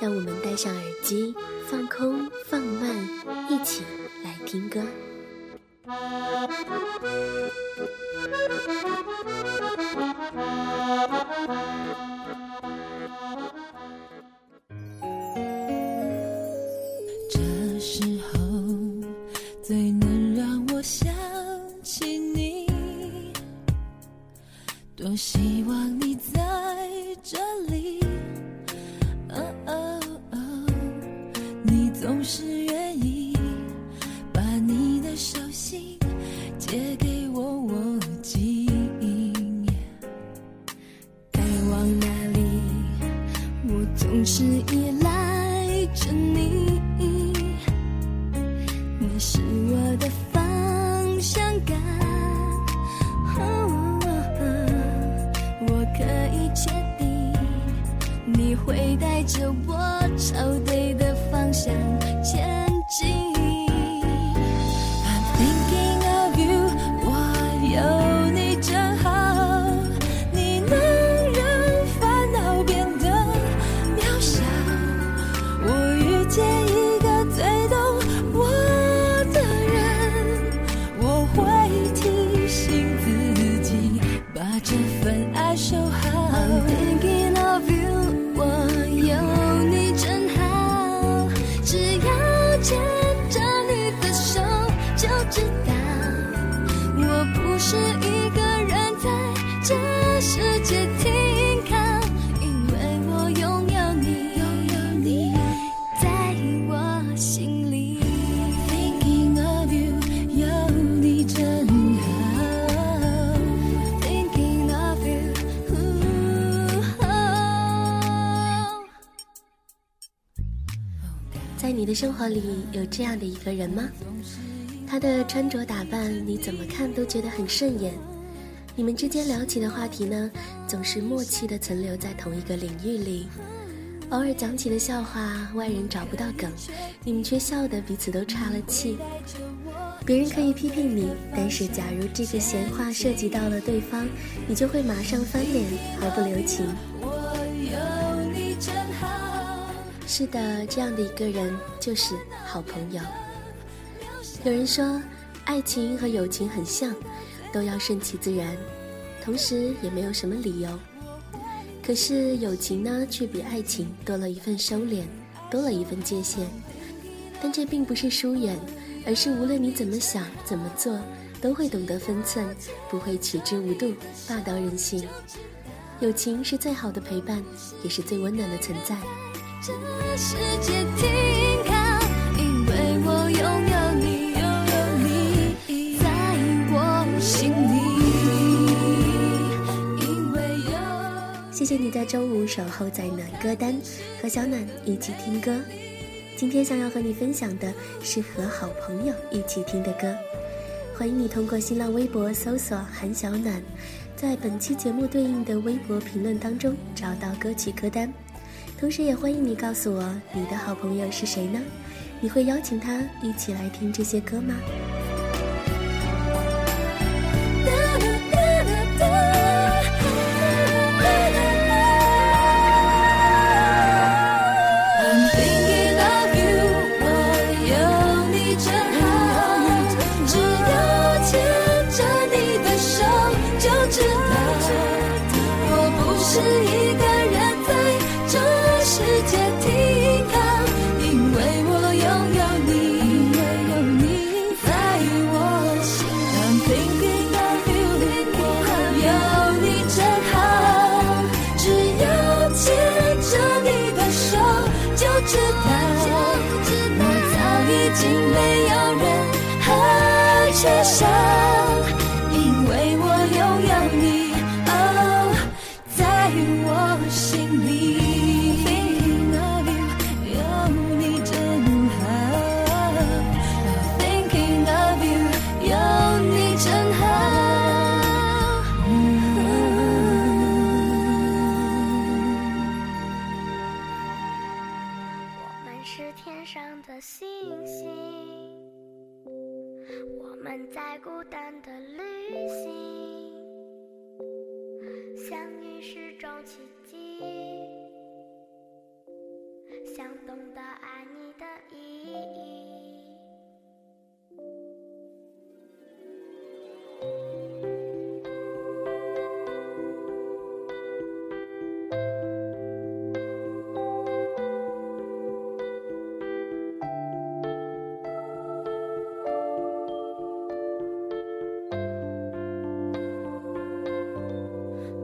让我们戴上耳机，放空，放慢，一起来听歌。总是依赖着你。你是我的方向感，哦我可以确定你会带着我朝生活里有这样的一个人吗？他的穿着打扮你怎么看都觉得很顺眼，你们之间聊起的话题呢，总是默契的存留在同一个领域里。偶尔讲起的笑话，外人找不到梗，你们却笑得彼此都岔了气。别人可以批评你，但是假如这个闲话涉及到了对方，你就会马上翻脸，毫不留情。是的，这样的一个人就是好朋友。有人说，爱情和友情很像，都要顺其自然，同时也没有什么理由。可是友情呢，却比爱情多了一份收敛，多了一份界限。但这并不是疏远，而是无论你怎么想、怎么做，都会懂得分寸，不会取之无度、霸道任性。友情是最好的陪伴，也是最温暖的存在。这世界停靠，因为我拥有你，拥有你在我心里。因为有谢谢你在周五守候在暖歌单，和小暖一起听歌。今天想要和你分享的是和好朋友一起听的歌。欢迎你通过新浪微博搜索“韩小暖”，在本期节目对应的微博评论当中找到歌曲歌单。同时也欢迎你告诉我你的好朋友是谁呢？你会邀请他一起来听这些歌吗？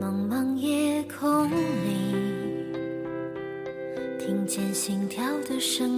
茫茫夜空里，听见心跳的声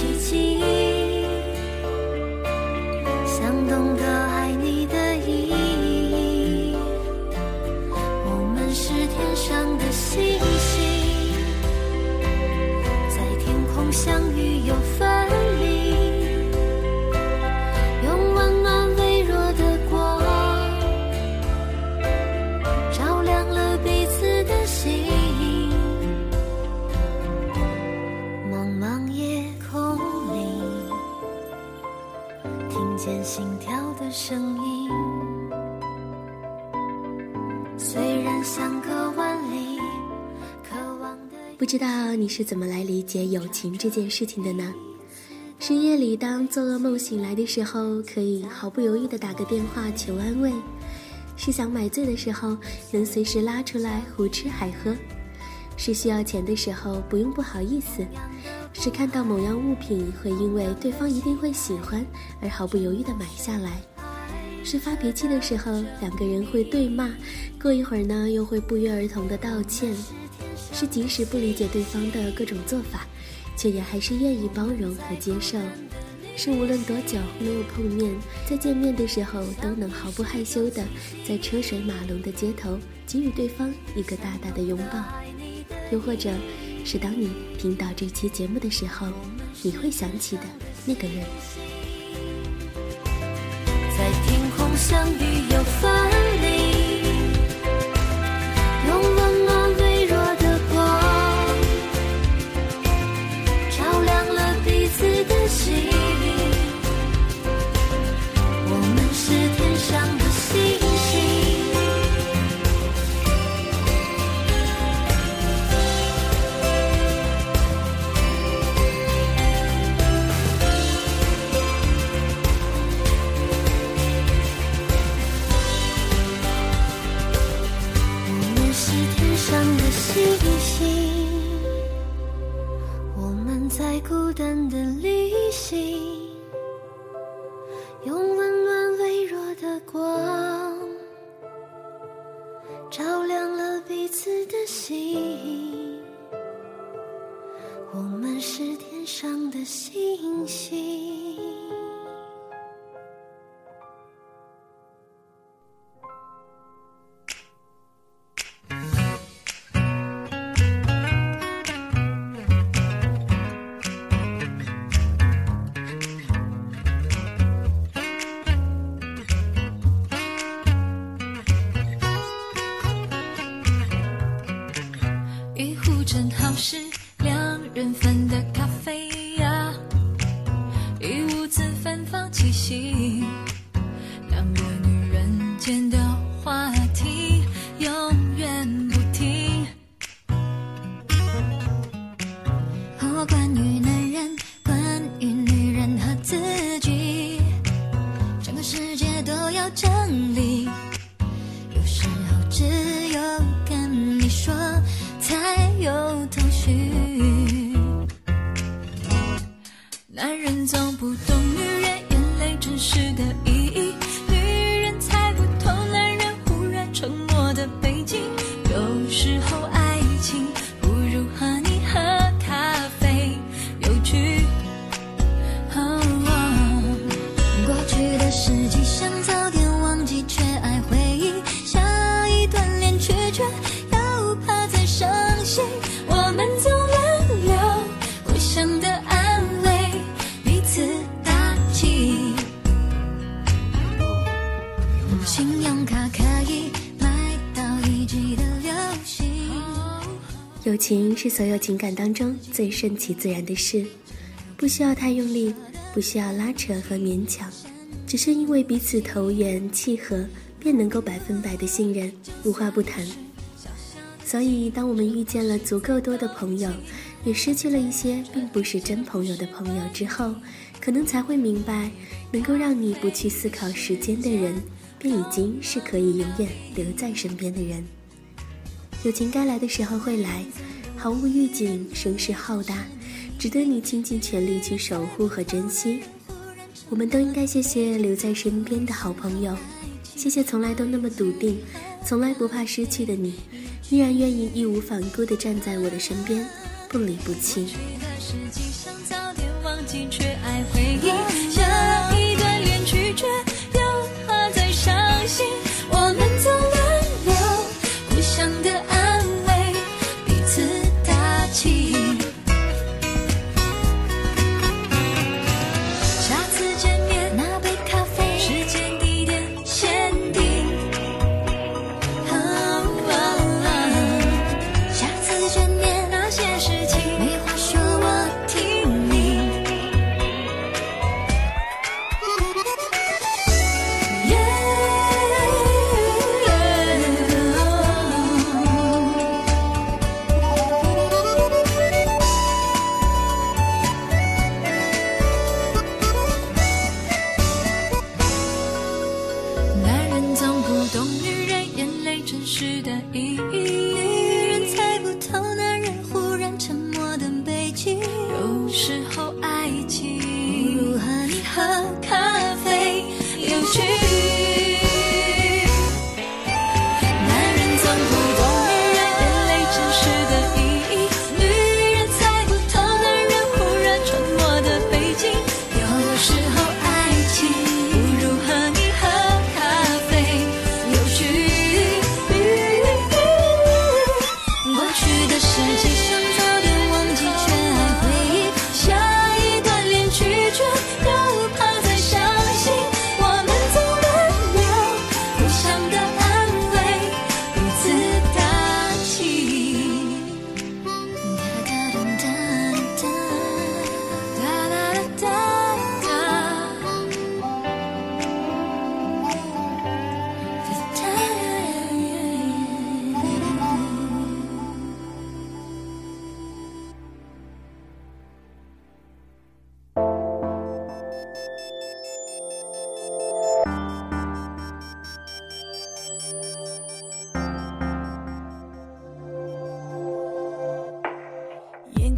奇迹，见心跳的声音。虽然相隔万里，渴望的不知道你是怎么来理解友情这件事情的呢？深夜里，当做噩梦醒来的时候，可以毫不犹豫地打个电话求安慰；是想买醉的时候，能随时拉出来胡吃海喝；是需要钱的时候，不用不好意思；是看到某样物品会因为对方一定会喜欢而毫不犹豫地买下来。是发脾气的时候，两个人会对骂，过一会儿呢又会不约而同的道歉；是即使不理解对方的各种做法，却也还是愿意包容和接受；是无论多久没有碰面，在见面的时候都能毫不害羞的在车水马龙的街头给予对方一个大大的拥抱；又或者是当你听到这期节目的时候，你会想起的那个人。在天空相遇又分单的旅行，要情是所有情感当中最顺其自然的事，不需要太用力，不需要拉扯和勉强，只是因为彼此投缘契合，便能够百分百的信任，无话不谈。所以，当我们遇见了足够多的朋友，也失去了一些并不是真朋友的朋友之后，可能才会明白，能够让你不去思考时间的人，便已经是可以永远留在身边的人。友情该来的时候会来，毫无预警，声势浩大，值得你倾尽全力去守护和珍惜。我们都应该谢谢留在身边的好朋友，谢谢从来都那么笃定，从来不怕失去的你，依然愿意义无反顾地站在我的身边，不离不弃。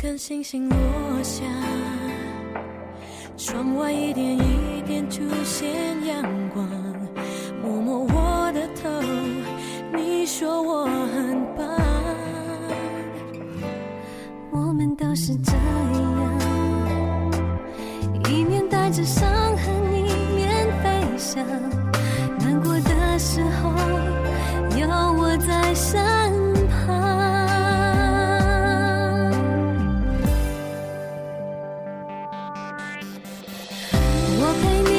看星星落下，窗外一点一点出现阳光，摸摸我的头，你说我很棒。我们都是这样，一面带着伤痕，一面飞翔。难过的时候，我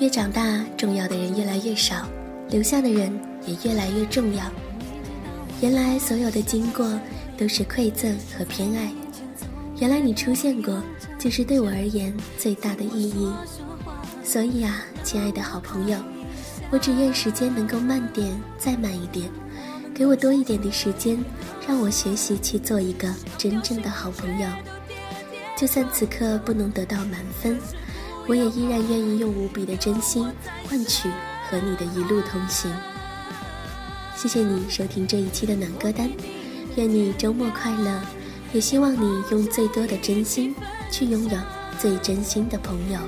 越长大，重要的人越来越少，留下的人也越来越重要。原来所有的经过都是馈赠和偏爱，原来你出现过，就是对我而言最大的意义。所以啊，亲爱的好朋友，我只愿时间能够慢点，再慢一点，给我多一点的时间，让我学习去做一个真正的好朋友。就算此刻不能得到满分，我也依然愿意用无比的真心换取和你的一路同行。谢谢你收听这一期的暖歌单，愿你周末快乐，也希望你用最多的真心去拥有最真心的朋友。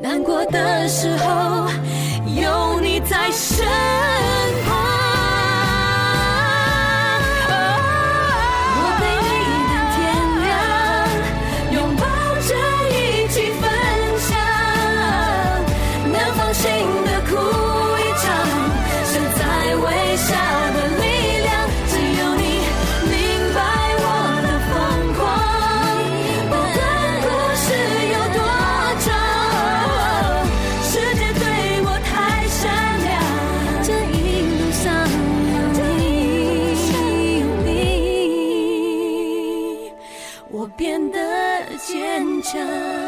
难过的时候，有你在身。变得坚强。